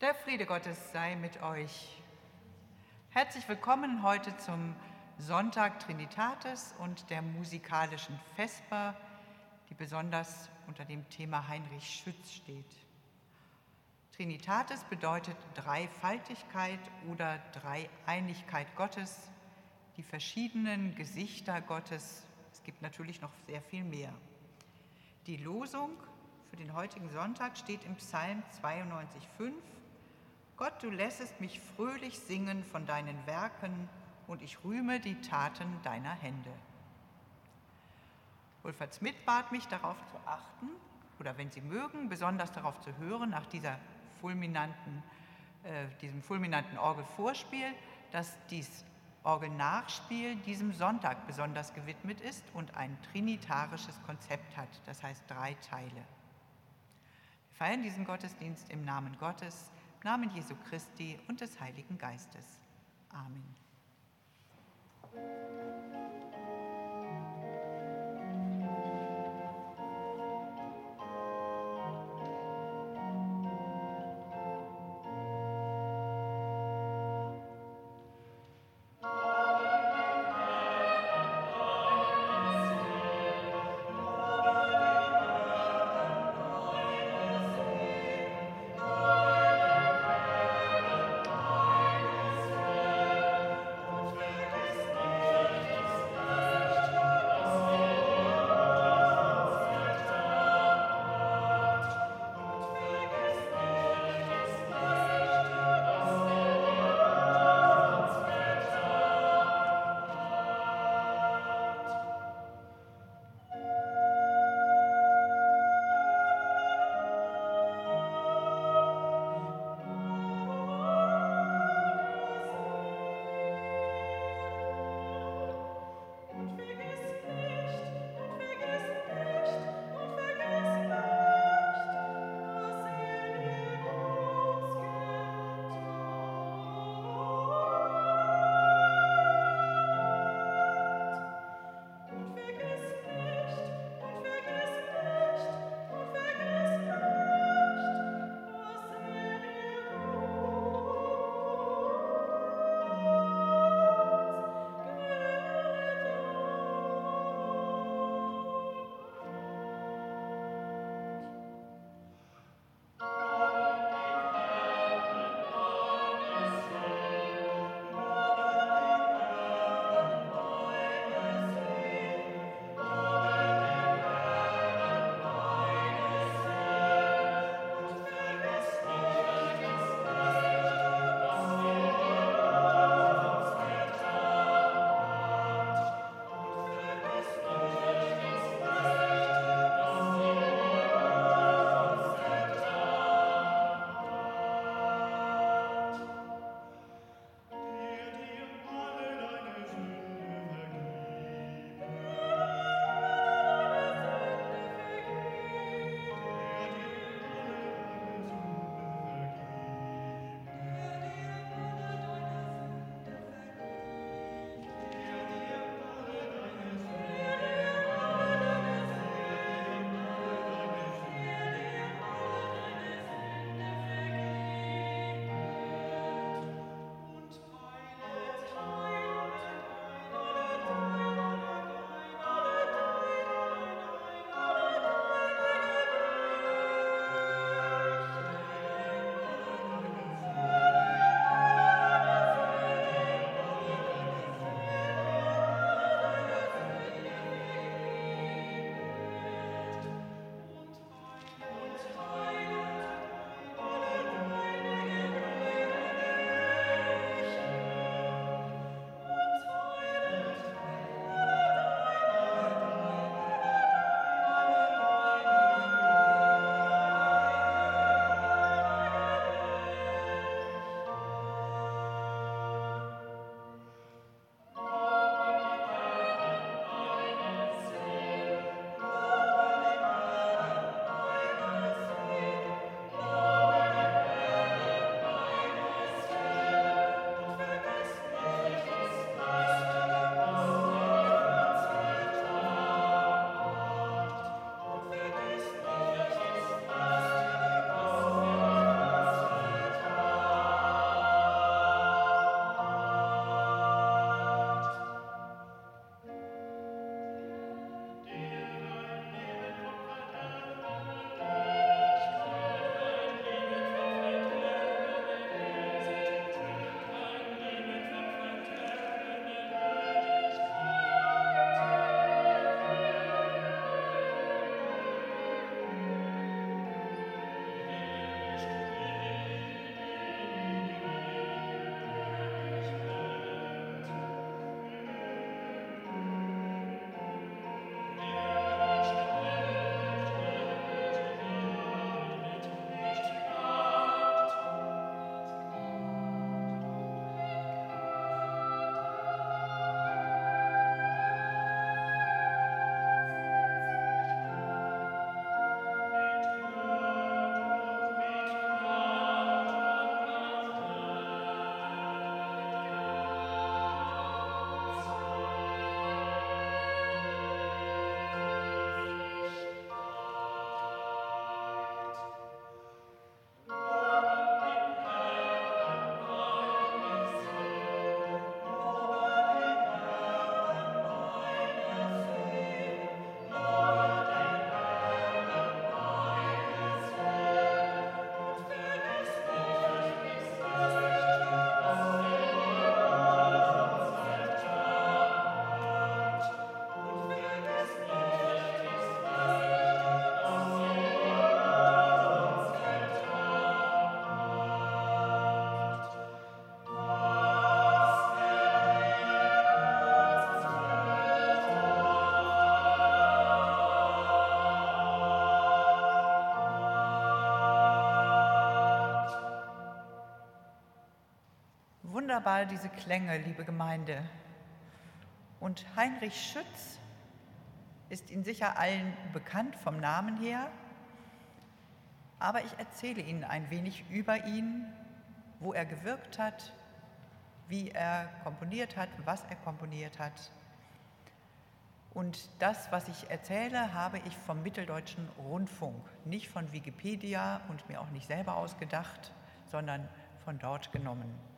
Der Friede Gottes sei mit euch. Herzlich willkommen heute zum Sonntag Trinitatis und der musikalischen Vesper, die besonders unter dem Thema Heinrich Schütz steht. Trinitatis bedeutet Dreifaltigkeit oder Dreieinigkeit Gottes, die verschiedenen Gesichter Gottes. Es gibt natürlich noch sehr viel mehr. Die Losung für den heutigen Sonntag steht im Psalm 92,5 Gott, du lässest mich fröhlich singen von deinen Werken und ich rühme die Taten deiner Hände. Wolfert Smith bat mich darauf zu achten oder wenn Sie mögen, besonders darauf zu hören, nach dieser fulminanten, äh, diesem fulminanten Orgelvorspiel, dass dies Orgelnachspiel diesem Sonntag besonders gewidmet ist und ein trinitarisches Konzept hat, das heißt drei Teile. Wir feiern diesen Gottesdienst im Namen Gottes, Namen Jesu Christi und des Heiligen Geistes. Amen. Wunderbar, diese Klänge, liebe Gemeinde. Und Heinrich Schütz ist Ihnen sicher allen bekannt vom Namen her, aber ich erzähle Ihnen ein wenig über ihn, wo er gewirkt hat, wie er komponiert hat, was er komponiert hat. Und das, was ich erzähle, habe ich vom Mitteldeutschen Rundfunk, nicht von Wikipedia und mir auch nicht selber ausgedacht, sondern von dort genommen.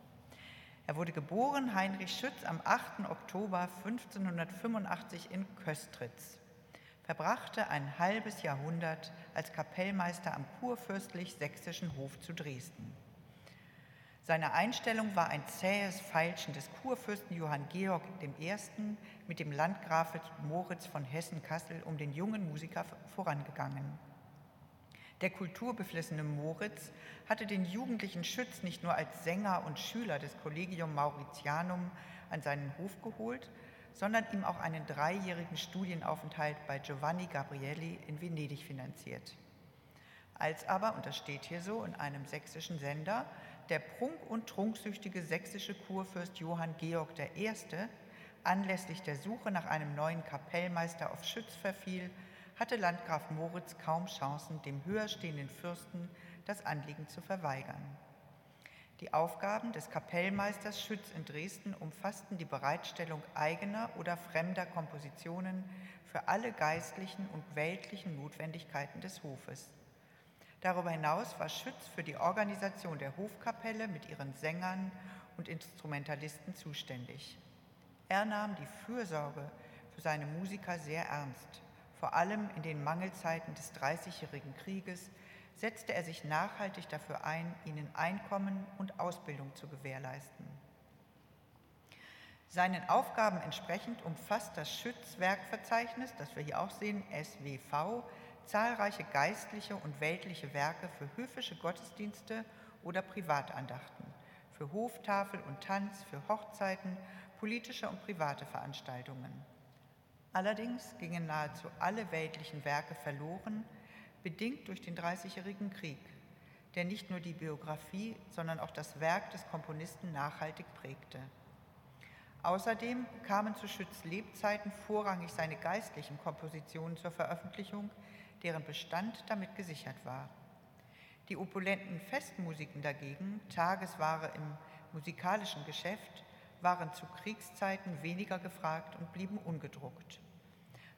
Er wurde geboren, Heinrich Schütz, am 8. Oktober 1585 in Köstritz, verbrachte ein halbes Jahrhundert als Kapellmeister am kurfürstlich-sächsischen Hof zu Dresden. Seine Einstellung war ein zähes Feilschen des Kurfürsten Johann Georg I. mit dem Landgrafe Moritz von Hessen-Kassel um den jungen Musiker vorangegangen. Der kulturbeflissene Moritz hatte den jugendlichen Schütz nicht nur als Sänger und Schüler des Collegium Mauritianum an seinen Hof geholt, sondern ihm auch einen dreijährigen Studienaufenthalt bei Giovanni Gabrielli in Venedig finanziert. Als aber, und das steht hier so in einem sächsischen Sender, der prunk- und trunksüchtige sächsische Kurfürst Johann Georg I. anlässlich der Suche nach einem neuen Kapellmeister auf Schütz verfiel, hatte Landgraf Moritz kaum Chancen, dem höher stehenden Fürsten das Anliegen zu verweigern. Die Aufgaben des Kapellmeisters Schütz in Dresden umfassten die Bereitstellung eigener oder fremder Kompositionen für alle geistlichen und weltlichen Notwendigkeiten des Hofes. Darüber hinaus war Schütz für die Organisation der Hofkapelle mit ihren Sängern und Instrumentalisten zuständig. Er nahm die Fürsorge für seine Musiker sehr ernst vor allem in den Mangelzeiten des Dreißigjährigen Krieges, setzte er sich nachhaltig dafür ein, ihnen Einkommen und Ausbildung zu gewährleisten. Seinen Aufgaben entsprechend umfasst das Schützwerkverzeichnis, das wir hier auch sehen, SWV, zahlreiche geistliche und weltliche Werke für höfische Gottesdienste oder Privatandachten, für Hoftafel und Tanz, für Hochzeiten, politische und private Veranstaltungen. Allerdings gingen nahezu alle weltlichen Werke verloren, bedingt durch den Dreißigjährigen Krieg, der nicht nur die Biografie, sondern auch das Werk des Komponisten nachhaltig prägte. Außerdem kamen zu Schütz Lebzeiten vorrangig seine geistlichen Kompositionen zur Veröffentlichung, deren Bestand damit gesichert war. Die opulenten Festmusiken dagegen, Tagesware im musikalischen Geschäft, waren zu Kriegszeiten weniger gefragt und blieben ungedruckt.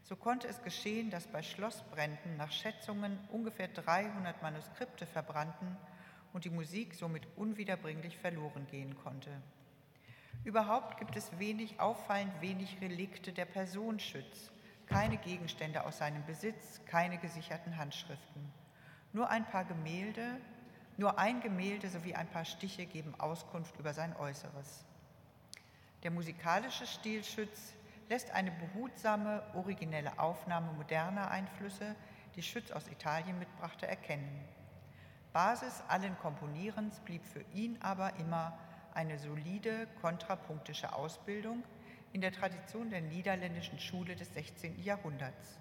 So konnte es geschehen, dass bei Schlossbränden nach Schätzungen ungefähr 300 Manuskripte verbrannten und die Musik somit unwiederbringlich verloren gehen konnte. Überhaupt gibt es wenig, auffallend wenig Relikte der Person Schütz, keine Gegenstände aus seinem Besitz, keine gesicherten Handschriften. Nur ein paar Gemälde, nur ein Gemälde sowie ein paar Stiche geben Auskunft über sein Äußeres. Der musikalische Stil Schütz lässt eine behutsame, originelle Aufnahme moderner Einflüsse, die Schütz aus Italien mitbrachte, erkennen. Basis allen Komponierens blieb für ihn aber immer eine solide kontrapunktische Ausbildung in der Tradition der niederländischen Schule des 16. Jahrhunderts,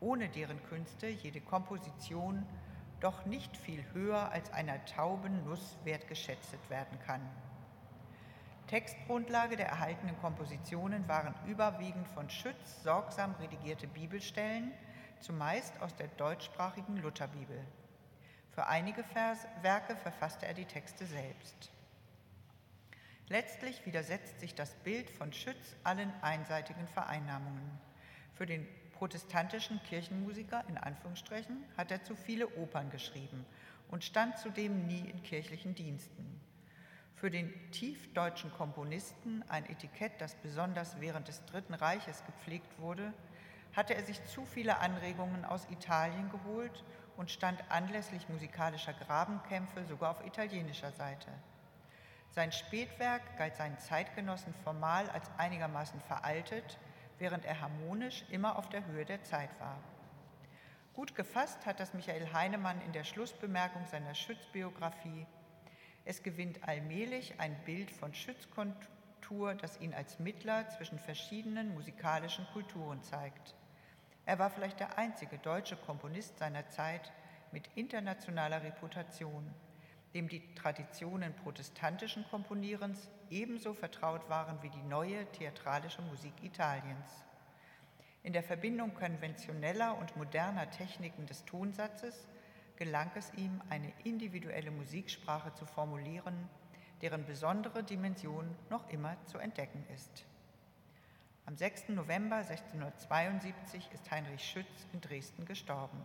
ohne deren Künste jede Komposition doch nicht viel höher als einer tauben Nuss wertgeschätzt werden kann. Textgrundlage der erhaltenen Kompositionen waren überwiegend von Schütz sorgsam redigierte Bibelstellen, zumeist aus der deutschsprachigen Lutherbibel. Für einige Vers Werke verfasste er die Texte selbst. Letztlich widersetzt sich das Bild von Schütz allen einseitigen Vereinnahmungen. Für den protestantischen Kirchenmusiker in Anführungsstrichen hat er zu viele Opern geschrieben und stand zudem nie in kirchlichen Diensten. Für den tiefdeutschen Komponisten, ein Etikett, das besonders während des Dritten Reiches gepflegt wurde, hatte er sich zu viele Anregungen aus Italien geholt und stand anlässlich musikalischer Grabenkämpfe sogar auf italienischer Seite. Sein Spätwerk galt seinen Zeitgenossen formal als einigermaßen veraltet, während er harmonisch immer auf der Höhe der Zeit war. Gut gefasst hat das Michael Heinemann in der Schlussbemerkung seiner Schützbiografie es gewinnt allmählich ein Bild von Schützkontur, das ihn als Mittler zwischen verschiedenen musikalischen Kulturen zeigt. Er war vielleicht der einzige deutsche Komponist seiner Zeit mit internationaler Reputation, dem die Traditionen protestantischen Komponierens ebenso vertraut waren wie die neue theatralische Musik Italiens. In der Verbindung konventioneller und moderner Techniken des Tonsatzes gelang es ihm, eine individuelle Musiksprache zu formulieren, deren besondere Dimension noch immer zu entdecken ist. Am 6. November 1672 ist Heinrich Schütz in Dresden gestorben.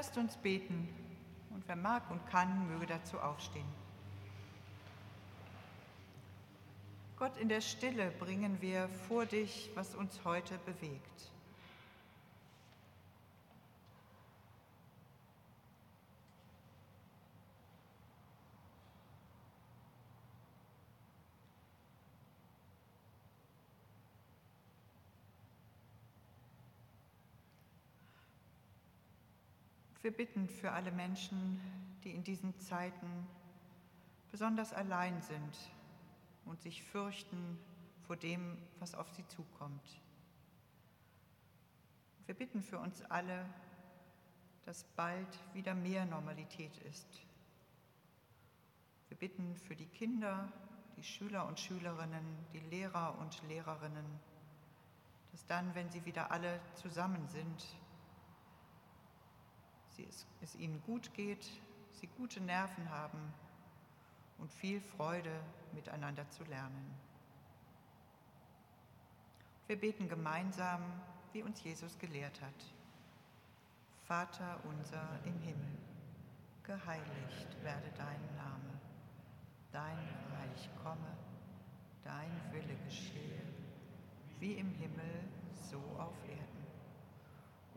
Lasst uns beten und wer mag und kann, möge dazu aufstehen. Gott, in der Stille bringen wir vor dich, was uns heute bewegt. Wir bitten für alle Menschen, die in diesen Zeiten besonders allein sind und sich fürchten vor dem, was auf sie zukommt. Wir bitten für uns alle, dass bald wieder mehr Normalität ist. Wir bitten für die Kinder, die Schüler und Schülerinnen, die Lehrer und Lehrerinnen, dass dann, wenn sie wieder alle zusammen sind, sie es, es ihnen gut geht, sie gute Nerven haben und viel Freude miteinander zu lernen. Wir beten gemeinsam, wie uns Jesus gelehrt hat. Vater unser im Himmel, geheiligt werde dein Name, dein Reich komme, dein Wille geschehe, wie im Himmel, so auf Erden.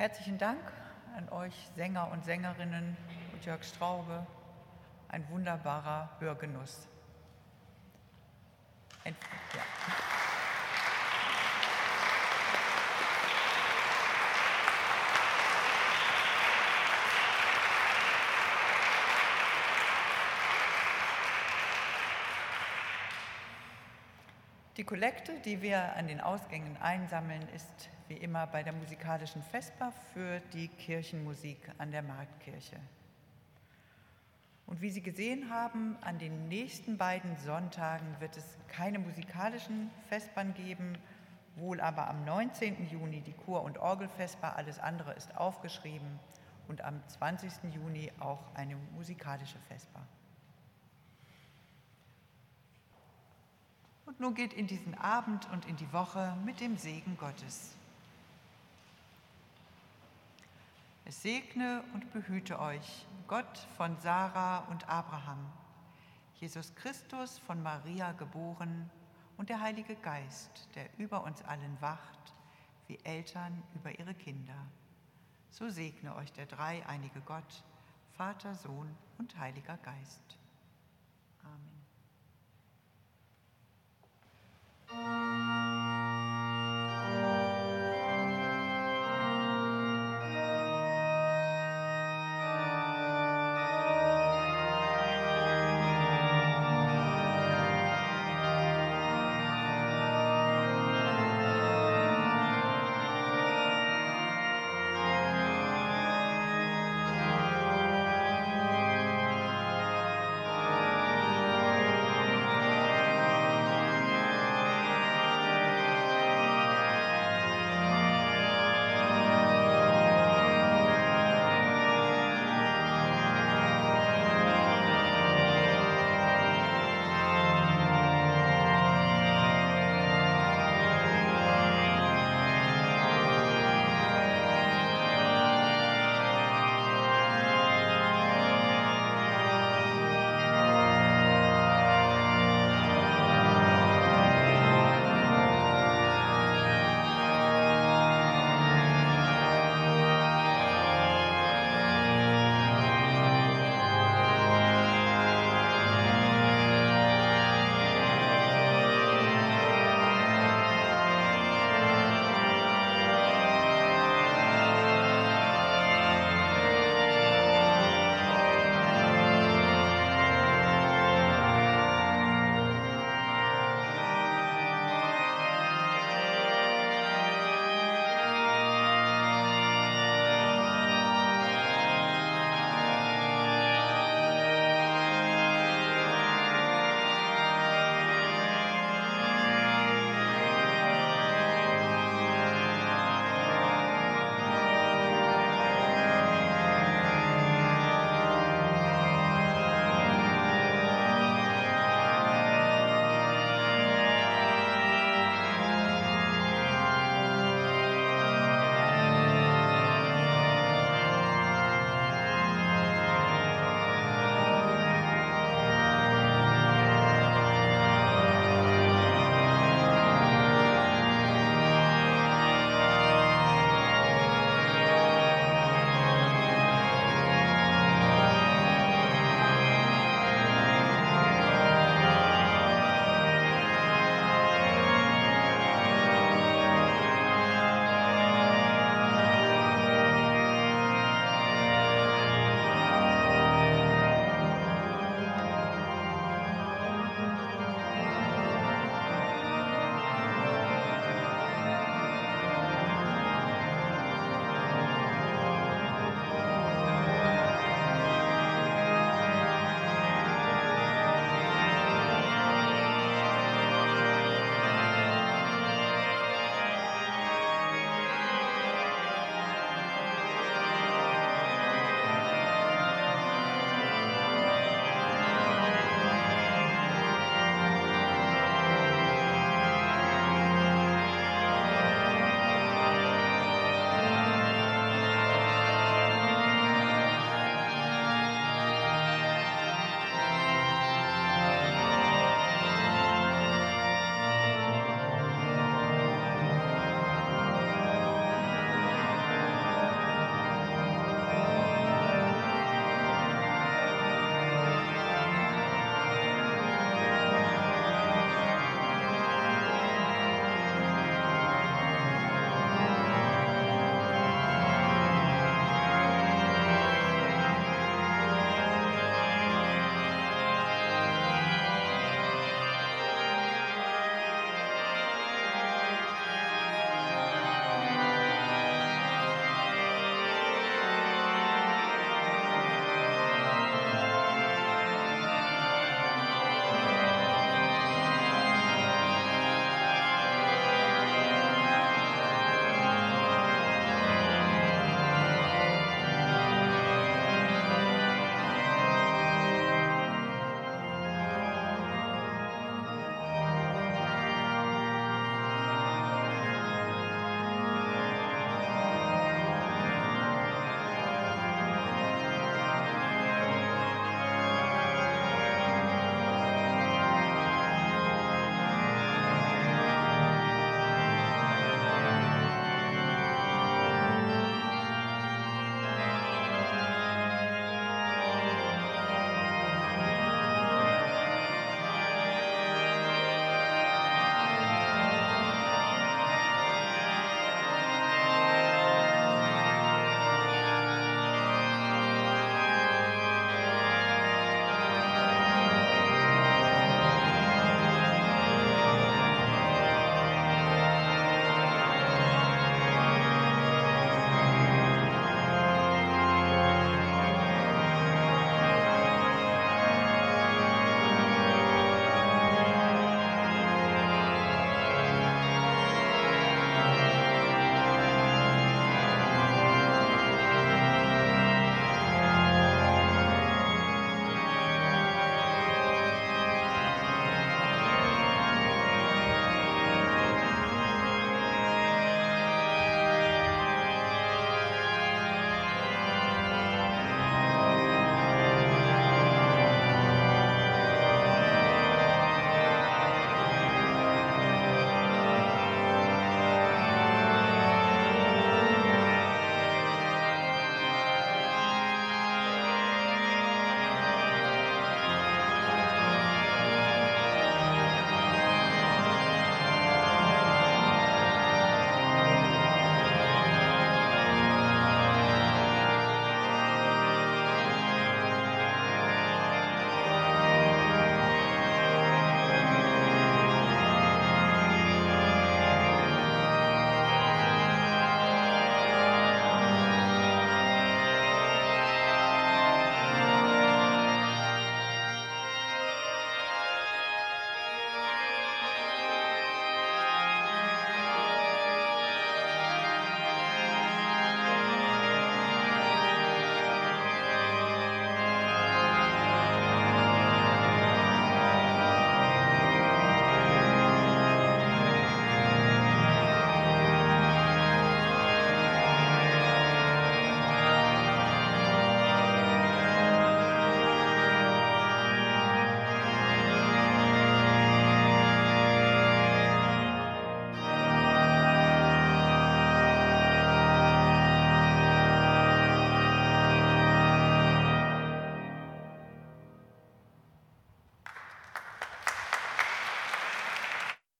Herzlichen Dank an euch Sänger und Sängerinnen und Jörg Straube. Ein wunderbarer Hörgenuss. Ein, ja. Die Kollekte, die wir an den Ausgängen einsammeln, ist wie immer bei der musikalischen Vesper für die Kirchenmusik an der Marktkirche. Und wie Sie gesehen haben, an den nächsten beiden Sonntagen wird es keine musikalischen Vespern geben, wohl aber am 19. Juni die Chor- und Orgelvesper, alles andere ist aufgeschrieben, und am 20. Juni auch eine musikalische Vesper. Nun geht in diesen Abend und in die Woche mit dem Segen Gottes. Es segne und behüte euch Gott von Sarah und Abraham, Jesus Christus von Maria geboren und der Heilige Geist, der über uns allen wacht, wie Eltern über ihre Kinder. So segne euch der dreieinige Gott, Vater, Sohn und Heiliger Geist. Bye.